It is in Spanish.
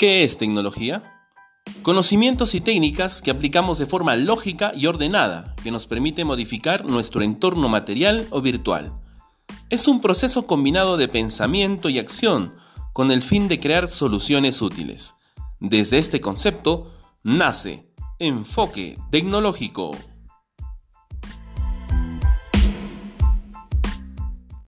¿Qué es tecnología? Conocimientos y técnicas que aplicamos de forma lógica y ordenada, que nos permite modificar nuestro entorno material o virtual. Es un proceso combinado de pensamiento y acción con el fin de crear soluciones útiles. Desde este concepto nace Enfoque Tecnológico.